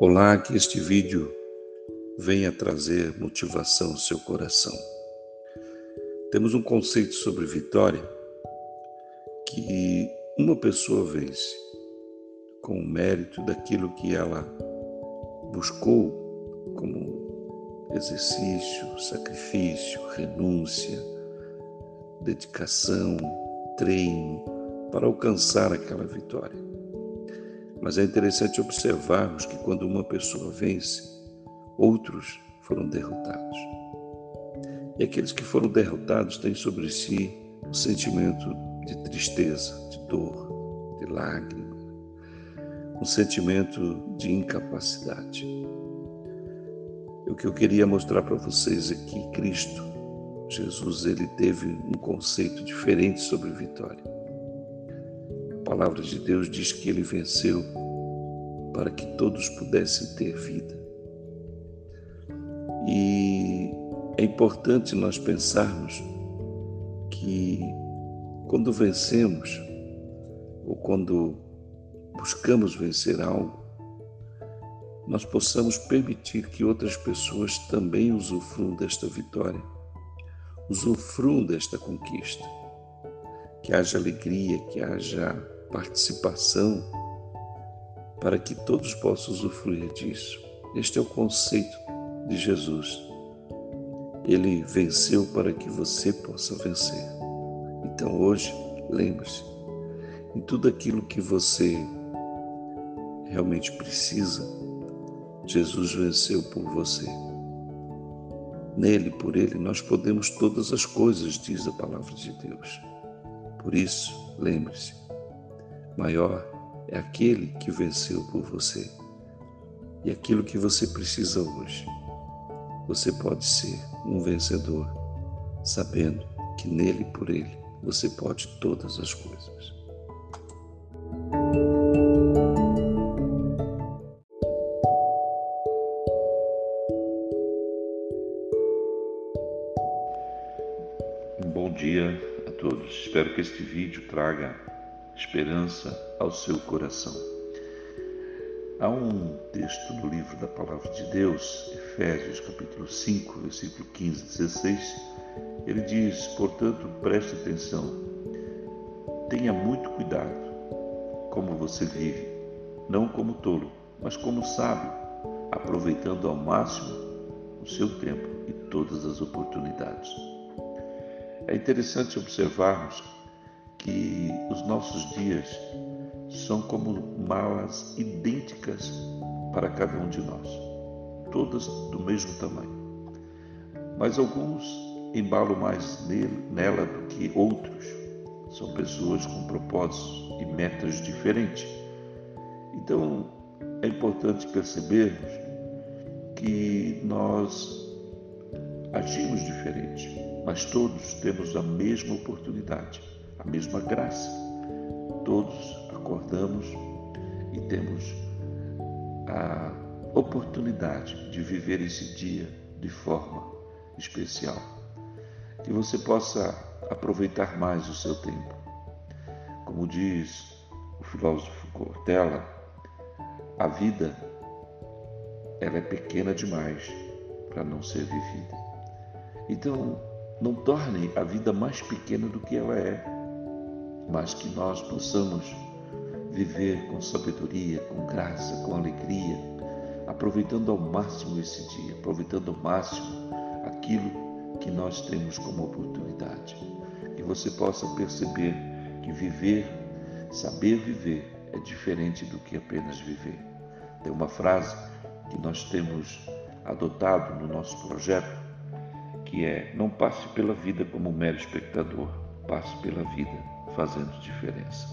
Olá, que este vídeo venha trazer motivação ao seu coração. Temos um conceito sobre vitória que uma pessoa vence com o mérito daquilo que ela buscou como exercício, sacrifício, renúncia, dedicação, treino para alcançar aquela vitória. Mas é interessante observarmos que quando uma pessoa vence, outros foram derrotados. E aqueles que foram derrotados têm sobre si um sentimento de tristeza, de dor, de lágrima, um sentimento de incapacidade. O que eu queria mostrar para vocês é que Cristo, Jesus, ele teve um conceito diferente sobre vitória palavra de Deus diz que ele venceu para que todos pudessem ter vida. E é importante nós pensarmos que quando vencemos ou quando buscamos vencer algo, nós possamos permitir que outras pessoas também usufruam desta vitória, usufruam desta conquista, que haja alegria, que haja participação para que todos possam usufruir disso. Este é o conceito de Jesus. Ele venceu para que você possa vencer. Então hoje, lembre-se, em tudo aquilo que você realmente precisa, Jesus venceu por você. Nele, por ele, nós podemos todas as coisas, diz a palavra de Deus. Por isso, lembre-se, Maior é aquele que venceu por você. E aquilo que você precisa hoje, você pode ser um vencedor, sabendo que nele por ele você pode todas as coisas. Bom dia a todos. Espero que este vídeo traga esperança ao seu coração. Há um texto no livro da Palavra de Deus, Efésios capítulo 5, versículo 15 e 16, ele diz, portanto, preste atenção, tenha muito cuidado como você vive, não como tolo, mas como sábio, aproveitando ao máximo o seu tempo e todas as oportunidades. É interessante observarmos que os nossos dias são como malas idênticas para cada um de nós, todas do mesmo tamanho. Mas alguns embalam mais nela do que outros. São pessoas com propósitos e metas diferentes. Então, é importante percebermos que nós agimos diferente, mas todos temos a mesma oportunidade a mesma graça. Todos acordamos e temos a oportunidade de viver esse dia de forma especial. Que você possa aproveitar mais o seu tempo. Como diz o filósofo Cortella, a vida ela é pequena demais para não ser vivida. Então, não torne a vida mais pequena do que ela é mas que nós possamos viver com sabedoria, com graça, com alegria, aproveitando ao máximo esse dia, aproveitando ao máximo aquilo que nós temos como oportunidade. Que você possa perceber que viver, saber viver, é diferente do que apenas viver. Tem uma frase que nós temos adotado no nosso projeto, que é: não passe pela vida como um mero espectador, passe pela vida fazendo diferença.